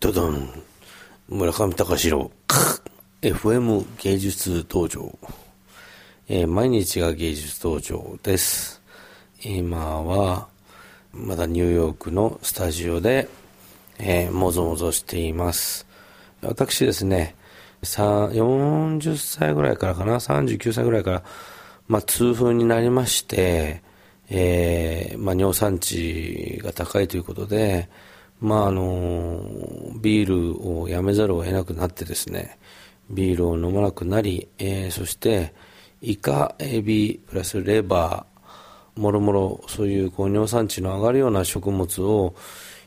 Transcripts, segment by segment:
ドドン。村上隆郎 FM 芸術道場、えー、毎日が芸術道場です。今はまだニューヨークのスタジオで、えー、もぞもぞしています。私ですね40歳ぐらいからかな？39歳ぐらいからまあ痛風になりましてえーまあ、尿酸値が高いということで、まああのビールをやめざるを得なくなってですねビールを飲まなくなり、えー、そしてイカ、エビ、プラスレバー、もろもろそういうこう尿酸値の上がるような食物を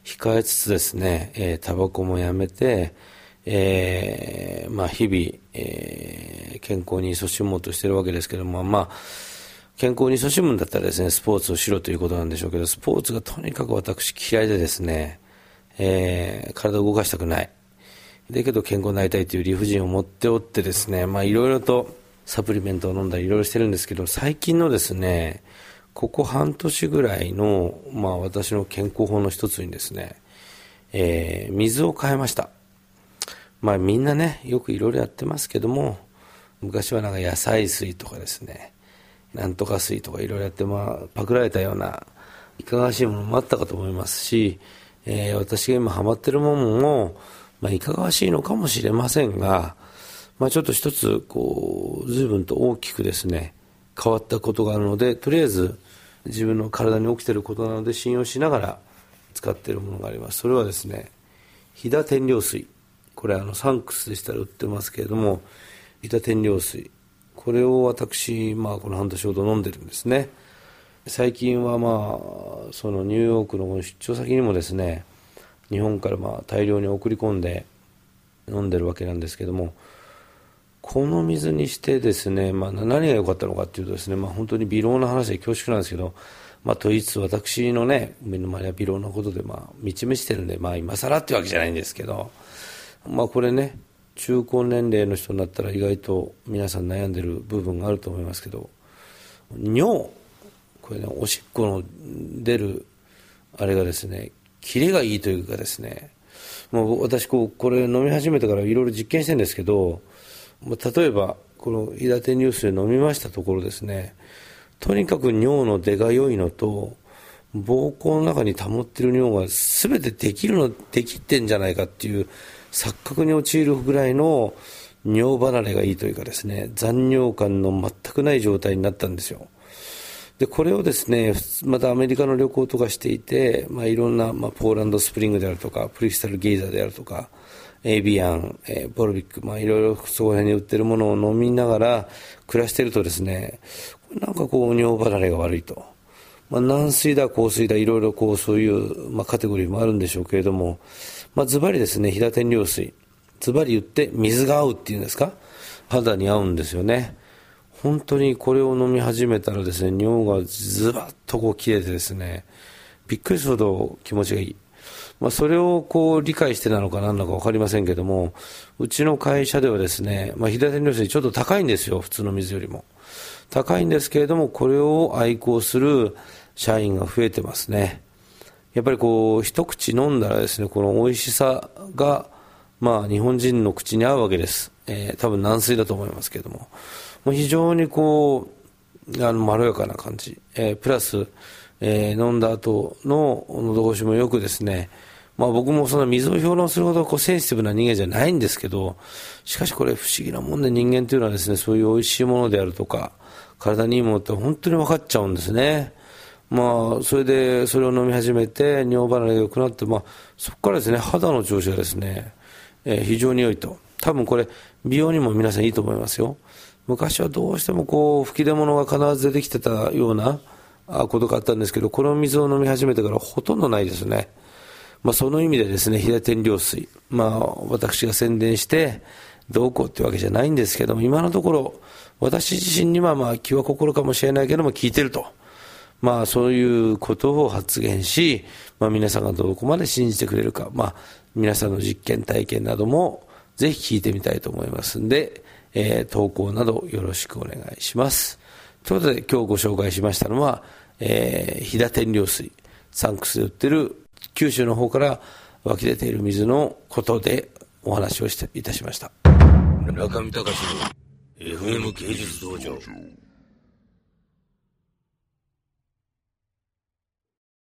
控えつつですね、えー、タバコもやめて、えー、まあ日々、えー、健康に勤しもうとしてるわけですけども、まあ、健康に勤しむんだったらですね、スポーツをしろということなんでしょうけど、スポーツがとにかく私嫌いでですね、えー、体を動かしたくない。だけど健康になりたいという理不尽を持っておってですね、まあいろいろとサプリメントを飲んだりいろいろしてるんですけど、最近のですね、ここ半年ぐらいの、まあ私の健康法の一つにですね、えー、水を変えました。まあみんなね、よくいろいろやってますけども、昔はなんか野菜水とかですね、なんとか水とかいろいろやって、まあ、パクられたような、いかがわしいものもあったかと思いますし、えー、私が今ハマってるものも、まあ、いかがわしいのかもしれませんが、まあ、ちょっと一つ、こう、随分と大きくですね、変わったことがあるので、とりあえず自分の体に起きてることなので信用しながら使っているものがあります。それはですね、飛騨天領水。これあのサンクスでしたら売ってますけれども、飛騨天領水。これを私、まあ、この半年ほど飲んでるんですね。最近はまあそのニューヨークの出張先にもですね日本からまあ大量に送り込んで飲んでるわけなんですけどもこの水にしてですね、まあ、何が良かったのかっていうとですね、まあ、本当に微量な話で恐縮なんですけど、まあ、といつ私のね目の前は微量なことでまあ満ち満ちてるんで、まあ、今更ってわけじゃないんですけど、まあ、これね中高年齢の人になったら意外と皆さん悩んでる部分があると思いますけど尿これね、おしっこの出る、あれがですね、キレがいいというかですね、もう私こう、これ飲み始めてからいろいろ実験してるんですけど、例えば、この日立ニュースで飲みましたところですね、とにかく尿の出が良いのと、膀胱の中に保ってる尿が全てできるの、できてんじゃないかっていう錯覚に陥るぐらいの尿離れがいいというかですね、残尿感の全くない状態になったんですよ。で、これをですね、またアメリカの旅行とかしていて、まあ、いろんな、まあ、ポーランドスプリングであるとか、プリスタルゲイザーであるとか、エビアン、えー、ボルビック、まあ、いろいろそこら辺に売ってるものを飲みながら暮らしてるとですね、なんかこう、尿離れが悪いと。まあ、軟水だ、硬水だ、いろいろこう、そういう、まあ、カテゴリーもあるんでしょうけれども、まあ、ズバリですね、平天領水。ズバリ言って、水が合うっていうんですか？肌に合うんですよね。本当にこれを飲み始めたらですね、尿がズバッとこう切れてですね、びっくりするほど気持ちがいい。まあ、それをこう理解してなのか何なのか分かりませんけども、うちの会社ではですね、まあ、左手の水ちょっと高いんですよ、普通の水よりも。高いんですけれども、これを愛好する社員が増えてますね。やっぱりこう、一口飲んだらですね、この美味しさが、まあ、日本人の口に合うわけです。えー、多分軟水だと思いますけれども。もう非常にこう、あの、まろやかな感じ。えー、プラス、えー、飲んだ後の喉越しもよくですね、まあ僕もその水を評論するほどこうセンシティブな人間じゃないんですけど、しかしこれ不思議なもんで人間というのはですね、そういう美味しいものであるとか、体にいいものって本当に分かっちゃうんですね。まあ、それで、それを飲み始めて、尿離れが良くなって、まあ、そこからですね、肌の調子がですね、えー、非常に良いと。多分これ、美容にも皆さんいいと思いますよ。昔はどうしてもこう吹き出物が必ず出てきてたようなことがあったんですけど、この水を飲み始めてからほとんどないですね。まあ、その意味でですね、平天領水、まあ、私が宣伝して、どうこうってわけじゃないんですけども、今のところ、私自身にはまあ気は心かもしれないけども聞いてると。まあそういうことを発言し、まあ皆さんがどこまで信じてくれるか、まあ皆さんの実験体験などもぜひ聞いてみたいと思いますんで、えー、投稿などよろしくお願いします。ということで今日ご紹介しましたのは、えー、飛騨天領水、サンクスで売ってる九州の方から湧き出ている水のことでお話をしていたしました。中見隆の FM 芸術道場。